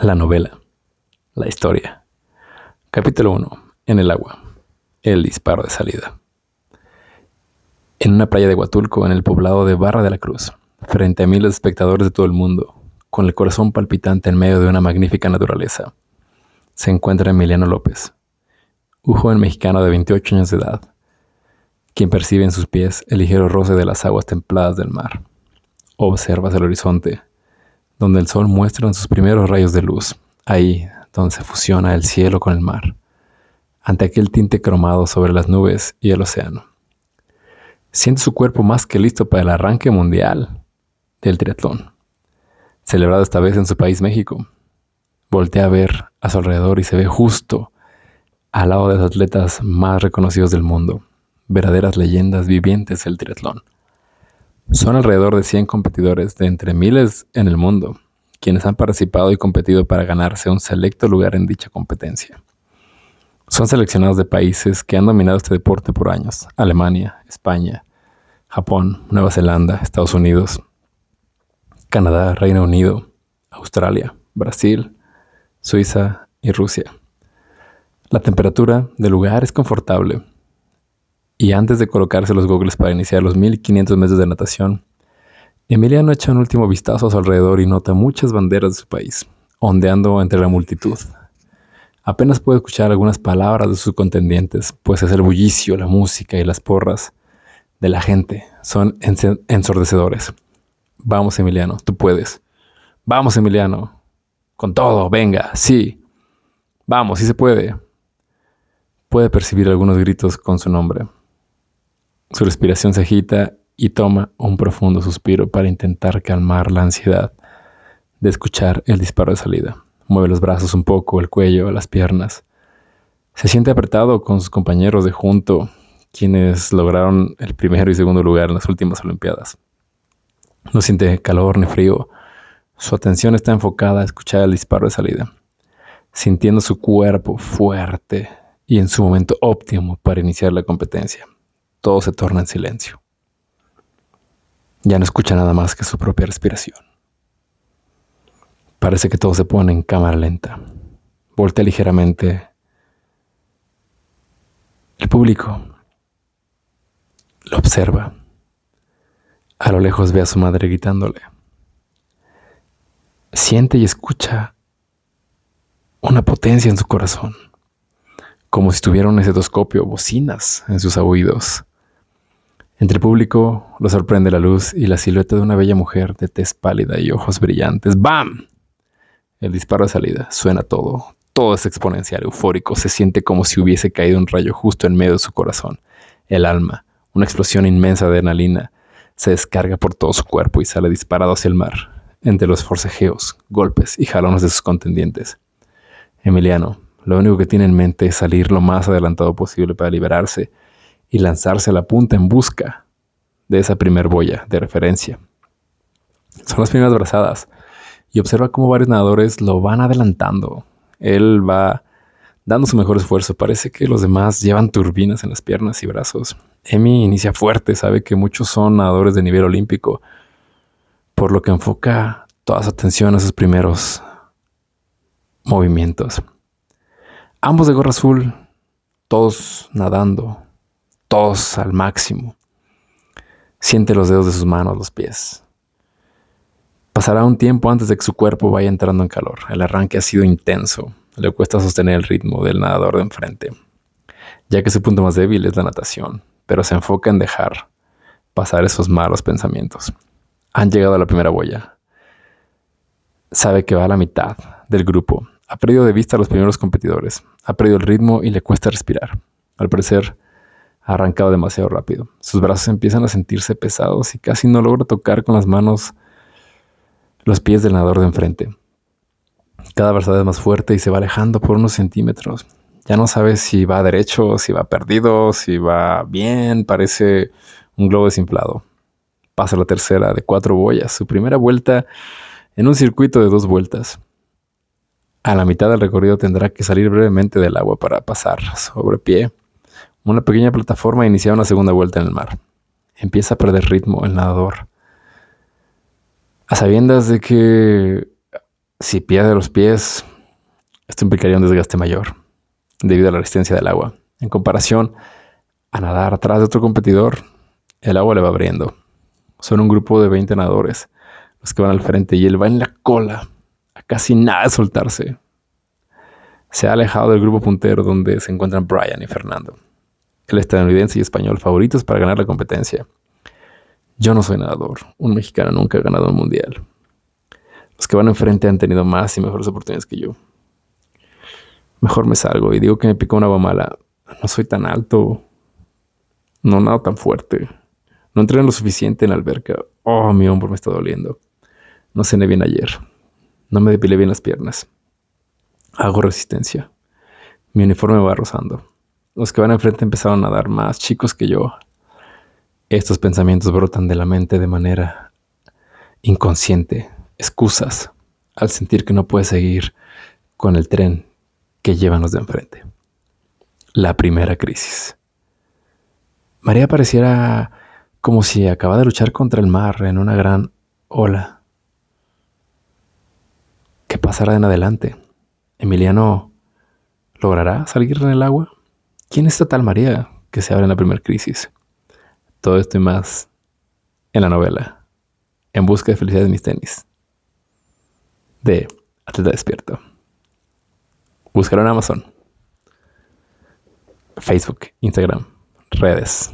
La novela. La historia. Capítulo 1. En el agua. El disparo de salida. En una playa de Huatulco, en el poblado de Barra de la Cruz, frente a miles de espectadores de todo el mundo, con el corazón palpitante en medio de una magnífica naturaleza, se encuentra Emiliano López, un joven mexicano de 28 años de edad, quien percibe en sus pies el ligero roce de las aguas templadas del mar. Observa el horizonte donde el sol muestra sus primeros rayos de luz, ahí donde se fusiona el cielo con el mar, ante aquel tinte cromado sobre las nubes y el océano. Siente su cuerpo más que listo para el arranque mundial del triatlón, celebrado esta vez en su país México. Voltea a ver a su alrededor y se ve justo al lado de los atletas más reconocidos del mundo, verdaderas leyendas vivientes del triatlón. Son alrededor de 100 competidores de entre miles en el mundo, quienes han participado y competido para ganarse un selecto lugar en dicha competencia. Son seleccionados de países que han dominado este deporte por años, Alemania, España, Japón, Nueva Zelanda, Estados Unidos, Canadá, Reino Unido, Australia, Brasil, Suiza y Rusia. La temperatura del lugar es confortable y antes de colocarse los goggles para iniciar los 1500 meses de natación, Emiliano echa un último vistazo a su alrededor y nota muchas banderas de su país, ondeando entre la multitud. Apenas puede escuchar algunas palabras de sus contendientes, pues es el bullicio, la música y las porras de la gente son ensordecedores. Vamos, Emiliano, tú puedes. Vamos, Emiliano. Con todo, venga, sí. Vamos, sí se puede. Puede percibir algunos gritos con su nombre. Su respiración se agita y toma un profundo suspiro para intentar calmar la ansiedad de escuchar el disparo de salida. Mueve los brazos un poco, el cuello, las piernas. Se siente apretado con sus compañeros de junto, quienes lograron el primero y segundo lugar en las últimas Olimpiadas. No siente calor ni frío. Su atención está enfocada a escuchar el disparo de salida, sintiendo su cuerpo fuerte y en su momento óptimo para iniciar la competencia todo se torna en silencio. Ya no escucha nada más que su propia respiración. Parece que todo se pone en cámara lenta. Voltea ligeramente. El público lo observa. A lo lejos ve a su madre gritándole. Siente y escucha una potencia en su corazón, como si tuviera un estetoscopio, bocinas en sus oídos. Entre el público lo sorprende la luz y la silueta de una bella mujer de tez pálida y ojos brillantes. ¡Bam! El disparo de salida. Suena todo. Todo es exponencial, eufórico. Se siente como si hubiese caído un rayo justo en medio de su corazón. El alma, una explosión inmensa de adrenalina, se descarga por todo su cuerpo y sale disparado hacia el mar, entre los forcejeos, golpes y jalones de sus contendientes. Emiliano, lo único que tiene en mente es salir lo más adelantado posible para liberarse y lanzarse a la punta en busca de esa primer boya de referencia. Son las primeras brazadas y observa cómo varios nadadores lo van adelantando. Él va dando su mejor esfuerzo. Parece que los demás llevan turbinas en las piernas y brazos. Emi inicia fuerte, sabe que muchos son nadadores de nivel olímpico, por lo que enfoca toda su atención a sus primeros movimientos. Ambos de gorra azul, todos nadando, todos al máximo. Siente los dedos de sus manos, los pies. Pasará un tiempo antes de que su cuerpo vaya entrando en calor. El arranque ha sido intenso. Le cuesta sostener el ritmo del nadador de enfrente, ya que su punto más débil es la natación, pero se enfoca en dejar pasar esos malos pensamientos. Han llegado a la primera boya. Sabe que va a la mitad del grupo. Ha perdido de vista a los primeros competidores. Ha perdido el ritmo y le cuesta respirar. Al parecer, arrancado demasiado rápido. Sus brazos empiezan a sentirse pesados y casi no logra tocar con las manos los pies del nadador de enfrente. Cada brazada es más fuerte y se va alejando por unos centímetros. Ya no sabe si va derecho, si va perdido, si va bien. Parece un globo desinflado. Pasa la tercera de cuatro boyas. Su primera vuelta en un circuito de dos vueltas. A la mitad del recorrido tendrá que salir brevemente del agua para pasar sobre pie una pequeña plataforma e iniciar una segunda vuelta en el mar. Empieza a perder ritmo el nadador. A sabiendas de que Si pierde los pies, esto implicaría un desgaste mayor debido a la resistencia del agua. En comparación a nadar atrás de otro competidor, el agua le va abriendo. Son un grupo de 20 nadadores los que van al frente y él va en la cola a casi nada de soltarse. Se ha alejado del grupo puntero donde se encuentran Brian y Fernando, el estadounidense y español favoritos para ganar la competencia. Yo no soy nadador, un mexicano nunca ha ganado un mundial. Los que van enfrente han tenido más y mejores oportunidades que yo. Mejor me salgo y digo que me picó una agua mala. No soy tan alto. No nado tan fuerte. No entreno lo suficiente en la alberca. Oh, mi hombro me está doliendo. No cené bien ayer. No me depilé bien las piernas. Hago resistencia. Mi uniforme va rozando. Los que van enfrente empezaron a dar más chicos que yo. Estos pensamientos brotan de la mente de manera inconsciente, excusas, al sentir que no puede seguir con el tren que llevan los de enfrente. La primera crisis. María pareciera como si acaba de luchar contra el mar en una gran ola. ¿Qué pasará en adelante? ¿Emiliano logrará salir en el agua? ¿Quién es esta tal María que se abre en la primera crisis? Todo esto y más en la novela En busca de felicidad de mis tenis de Atleta Despierto. Búscalo en Amazon, Facebook, Instagram, redes.